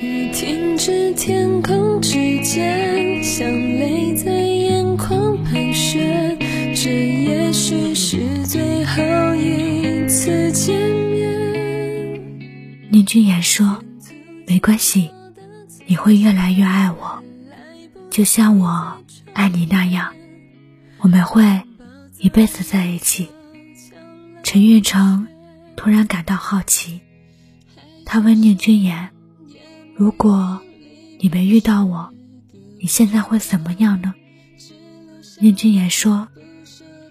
雨停止，天空之间，像泪在眼眶盘旋。这也许是最后一次见面。宁君言说：“没关系，你会越来越爱我，就像我爱你那样，我们会一辈子在一起。”陈运成突然感到好奇，他问宁君言：“如果你没遇到我，你现在会怎么样呢？”宁俊言说：“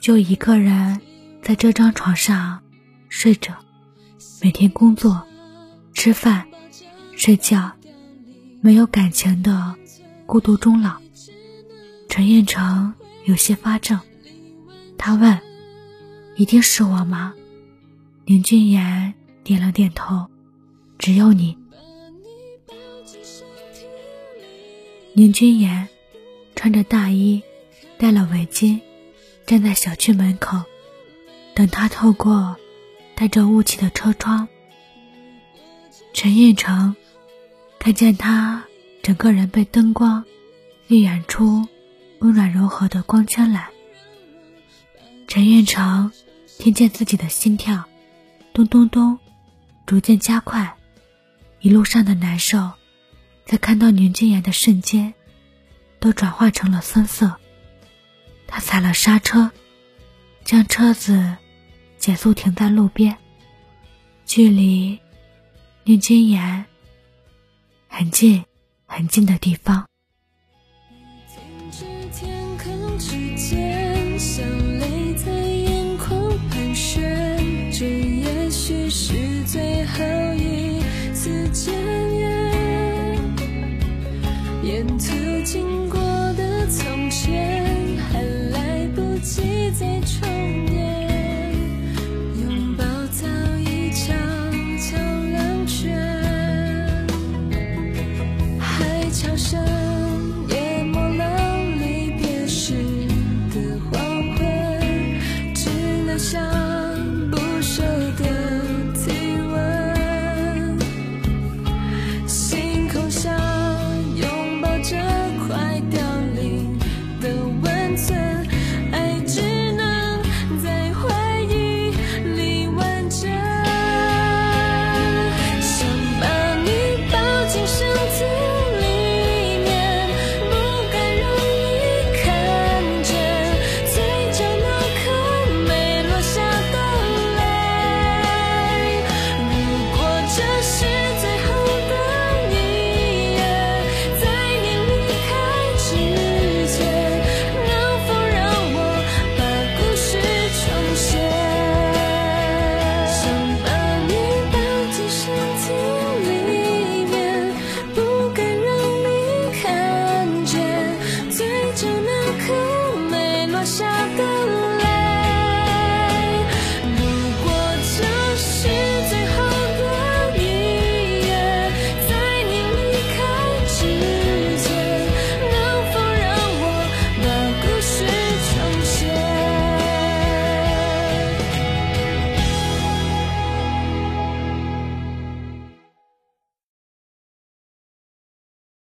就一个人在这张床上睡着，每天工作、吃饭、睡觉，没有感情的孤独终老。”陈彦成有些发怔，他问。一定是我吗？林君言点了点头。只有你。林君言穿着大衣，戴了围巾，站在小区门口，等他透过带着雾气的车窗。陈运成看见他整个人被灯光晕染出温暖柔和的光圈来。陈运成。听见自己的心跳，咚咚咚，逐渐加快。一路上的难受，在看到宁君言的瞬间，都转化成了酸涩。他踩了刹车，将车子减速停在路边，距离宁金言很近很近的地方。沿途经。